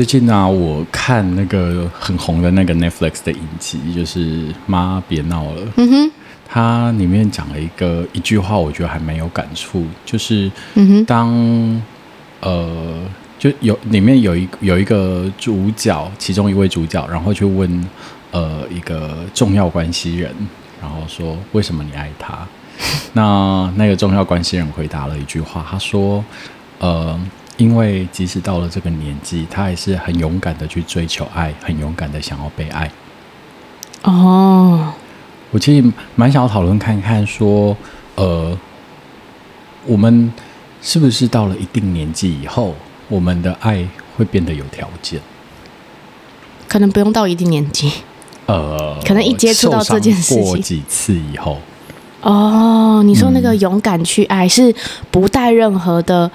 最近呢、啊，我看那个很红的那个 Netflix 的影集，就是《妈别闹了》。嗯哼，它里面讲了一个一句话，我觉得还蛮有感触，就是当、嗯、呃，就有里面有一有一个主角，其中一位主角，然后去问呃一个重要关系人，然后说为什么你爱他？那那个重要关系人回答了一句话，他说呃。因为即使到了这个年纪，他还是很勇敢的去追求爱，很勇敢的想要被爱。哦，我其实蛮想要讨论看看，说，呃，我们是不是到了一定年纪以后，我们的爱会变得有条件？可能不用到一定年纪，呃，可能一接触到这件事情，过几次以后。哦，你说那个勇敢去爱，是不带任何的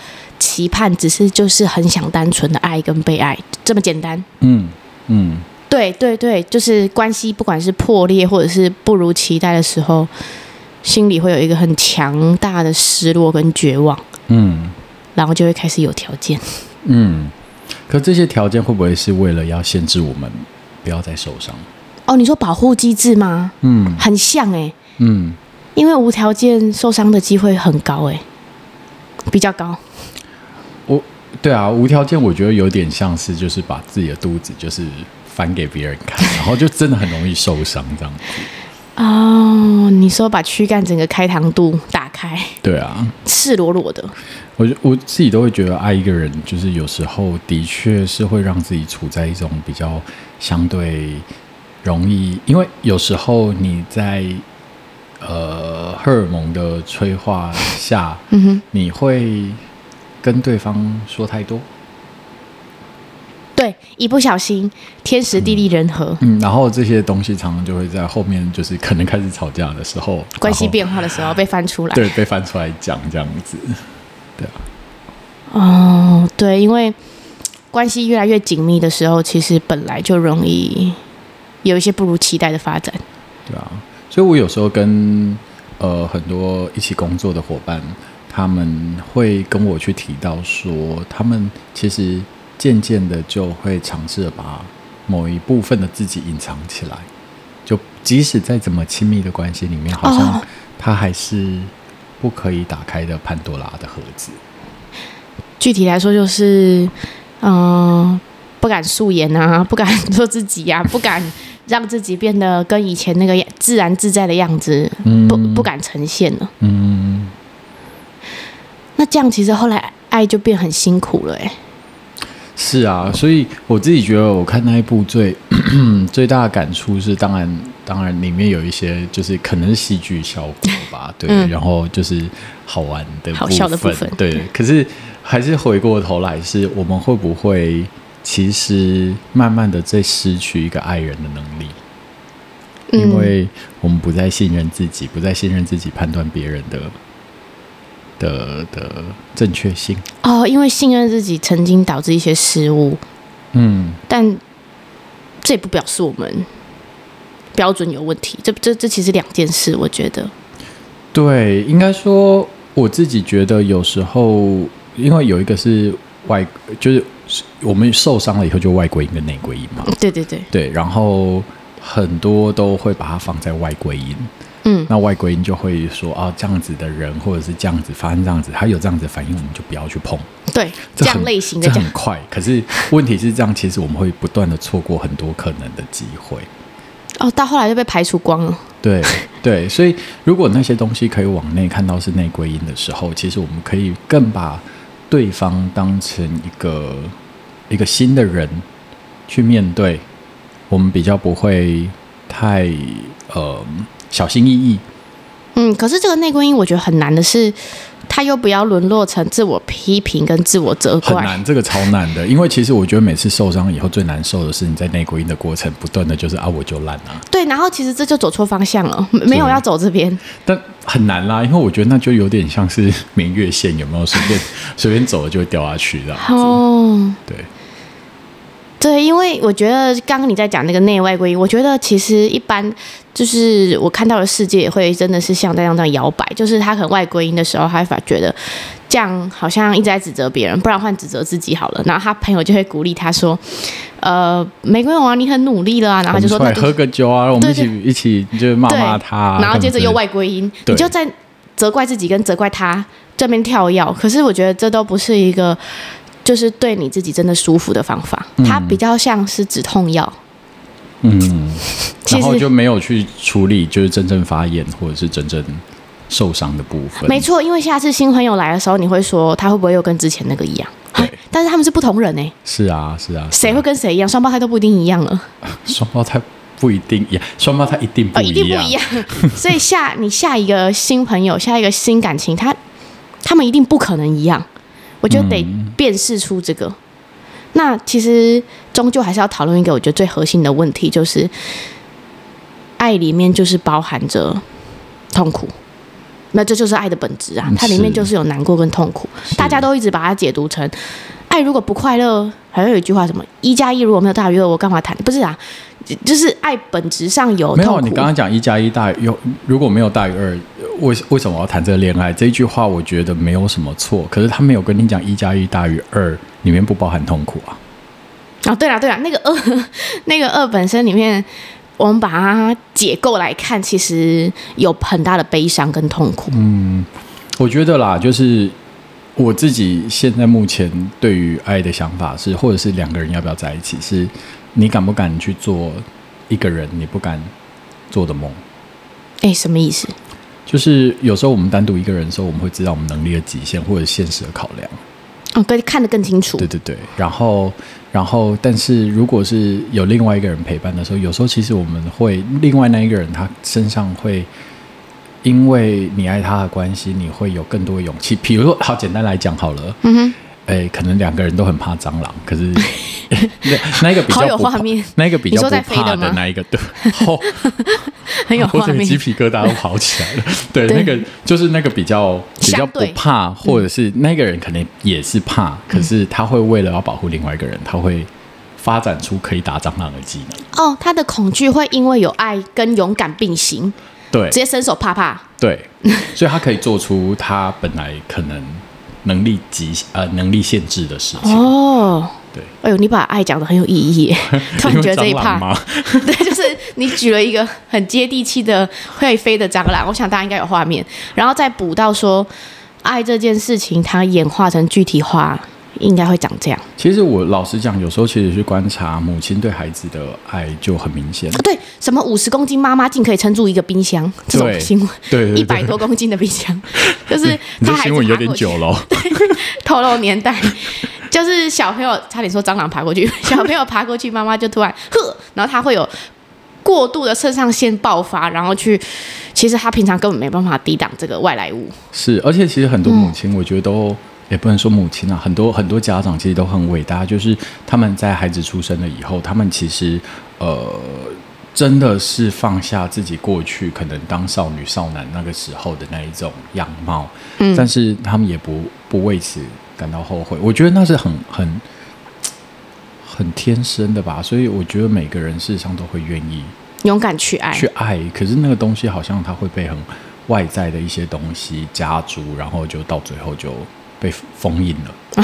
期盼，只是就是很想单纯的爱跟被爱，这么简单。嗯嗯，对对对，就是关系不管是破裂或者是不如期待的时候，心里会有一个很强大的失落跟绝望。嗯，然后就会开始有条件。嗯，可这些条件会不会是为了要限制我们不要再受伤？哦，你说保护机制吗？嗯，很像哎、欸。嗯。因为无条件受伤的机会很高，哎，比较高。我，对啊，无条件，我觉得有点像是就是把自己的肚子就是翻给别人看，然后就真的很容易受伤这样子。哦，你说把躯干整个开膛肚打开？对啊，赤裸裸的。我我自己都会觉得爱一个人，就是有时候的确是会让自己处在一种比较相对容易，因为有时候你在。呃，荷尔蒙的催化下，嗯哼，你会跟对方说太多，对，一不小心天时地利人和，嗯，然后这些东西常常就会在后面，就是可能开始吵架的时候，关系变化的时候被翻出来，对，被翻出来讲这样子，对啊，哦，对，因为关系越来越紧密的时候，其实本来就容易有一些不如期待的发展，对啊。所以，我有时候跟呃很多一起工作的伙伴，他们会跟我去提到说，他们其实渐渐的就会尝试着把某一部分的自己隐藏起来，就即使在怎么亲密的关系里面，好像他还是不可以打开的潘多拉的盒子。具体来说，就是嗯、呃，不敢素颜啊，不敢做自己呀、啊，不敢。让自己变得跟以前那个自然自在的样子不，不不敢呈现了。嗯，那这样其实后来爱就变很辛苦了，哎。是啊，所以我自己觉得，我看那一部最 最大的感触是，当然当然里面有一些就是可能是戏剧效果吧，对，嗯、然后就是好玩的部分，好笑的部分，对。对可是还是回过头来，是我们会不会？其实，慢慢的在失去一个爱人的能力，因为我们不再信任自己，不再信任自己判断别人的的的正确性。哦，因为信任自己曾经导致一些失误。嗯，但这也不表示我们标准有问题。这这这其实两件事，我觉得。对，应该说我自己觉得有时候，因为有一个是外，就是。我们受伤了以后，就外归因跟内归因嘛。对对对，对，然后很多都会把它放在外归因。嗯，那外归因就会说啊，这样子的人或者是这样子发生这样子，他有这样子的反应，我们就不要去碰。对，这样类型的这很快。可是问题是这样，其实我们会不断的错过很多可能的机会。哦，到后来就被排除光了。对对，所以如果那些东西可以往内看到是内归因的时候，其实我们可以更把对方当成一个。一个新的人去面对，我们比较不会太呃小心翼翼。嗯，可是这个内归因我觉得很难的是，他又不要沦落成自我批评跟自我责怪。很难，这个超难的。因为其实我觉得每次受伤以后最难受的是你在内归因的过程，不断的就是啊我就烂啊。对，然后其实这就走错方向了，没有要走这边。但很难啦，因为我觉得那就有点像是明月线，有没有随便 随便走了就会掉下去这样子。哦，对。对，因为我觉得刚刚你在讲那个内外归因，我觉得其实一般就是我看到的世界也会真的是像这样这样摇摆，就是他可能外归因的时候，他会发觉得这样好像一直在指责别人，不然换指责自己好了。然后他朋友就会鼓励他说：“呃，没关系啊，你很努力了啊。”然后他就说：“来喝个酒啊，我们一起一起就骂骂他。”然后接着又外归因，你就在责怪自己跟责怪他这边跳跃。可是我觉得这都不是一个就是对你自己真的舒服的方法，它比较像是止痛药。嗯，然后就没有去处理，就是真正发炎或者是真正受伤的部分。没错，因为下次新朋友来的时候，你会说他会不会又跟之前那个一样？对，但是他们是不同人呢、欸。是啊，是啊，谁会跟谁一样？双胞胎都不一定一样了。双胞胎不一定一样，双胞胎一定不一样，哦、一定不一样。所以下你下一个新朋友，下一个新感情，他他们一定不可能一样。我觉得得辨识出这个。嗯那其实终究还是要讨论一个我觉得最核心的问题，就是爱里面就是包含着痛苦，那这就是爱的本质啊！它里面就是有难过跟痛苦，大家都一直把它解读成爱如果不快乐，好像有一句话什么一加一如果没有大于二，我干嘛谈？不是啊，就是爱本质上有。没有，你刚刚讲一加一大于有如果没有大于二，为为什么我要谈这个恋爱？这一句话我觉得没有什么错，可是他没有跟你讲一加一大于二。里面不包含痛苦啊！哦，对了对了，那个二，那个二本身里面，我们把它解构来看，其实有很大的悲伤跟痛苦。嗯，我觉得啦，就是我自己现在目前对于爱的想法是，或者是两个人要不要在一起，是你敢不敢去做一个人你不敢做的梦？哎，什么意思？就是有时候我们单独一个人的时候，我们会知道我们能力的极限或者现实的考量。哦，可以看得更清楚。对对对，然后，然后，但是如果是有另外一个人陪伴的时候，有时候其实我们会另外那一个人他身上会，因为你爱他的关系，你会有更多的勇气。比如说，好简单来讲好了，嗯哼。哎，可能两个人都很怕蟑螂，可是 那那一个比较好有画面，那一个比较不怕的那一个，对，很有画面，鸡皮疙瘩都跑起来了。对，对。那个就是那个比较比较不怕，或者是那个人可能也是怕，嗯、可是他会为了要保护另外一个人，他会发展出可以打蟑螂的技能。哦，他的恐惧会因为有爱跟勇敢并行，对，直接伸手啪啪，对，所以他可以做出他本来可能。能力极呃能力限制的事情哦，对，哎呦，你把爱讲的很有意义，突然觉得这一趴，对，就是你举了一个很接地气的会飞的蟑螂，我想大家应该有画面，然后再补到说爱这件事情，它演化成具体化。应该会长这样。其实我老实讲，有时候其实去观察母亲对孩子的爱就很明显。对，什么五十公斤妈妈竟可以撑住一个冰箱这种新闻，对，一百多公斤的冰箱，就是他新闻有点久了。对，透露年代，就是小朋友差点说蟑螂爬过去，小朋友爬过去，妈妈就突然呵，然后他会有过度的肾上腺爆发，然后去，其实他平常根本没办法抵挡这个外来物。是，而且其实很多母亲，我觉得都。嗯也不能说母亲啊，很多很多家长其实都很伟大，就是他们在孩子出生了以后，他们其实呃真的是放下自己过去可能当少女少男那个时候的那一种样貌，嗯，但是他们也不不为此感到后悔。我觉得那是很很很天生的吧，所以我觉得每个人事实上都会愿意勇敢去爱去爱，可是那个东西好像它会被很外在的一些东西加诸，然后就到最后就。被封印了，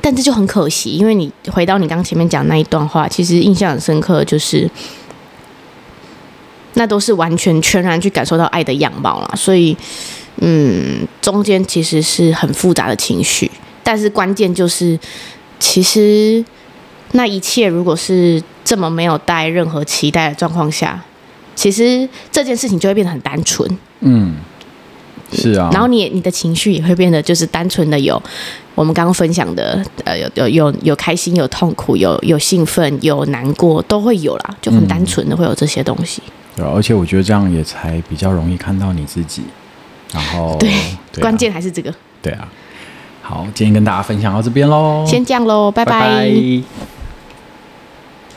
但这就很可惜，因为你回到你刚前面讲那一段话，其实印象很深刻，就是那都是完全全然去感受到爱的样貌啦。所以，嗯，中间其实是很复杂的情绪，但是关键就是，其实那一切如果是这么没有带任何期待的状况下，其实这件事情就会变得很单纯。嗯。是啊，然后你你的情绪也会变得就是单纯的有我们刚刚分享的，呃，有有有有开心，有痛苦，有有兴奋，有难过，都会有啦，就很单纯的会有这些东西。对，而且我觉得这样也才比较容易看到你自己。然后，对，对啊，关键还是这个。对啊，好，今天跟大家分享到这边喽，先这样喽，拜拜。拜拜。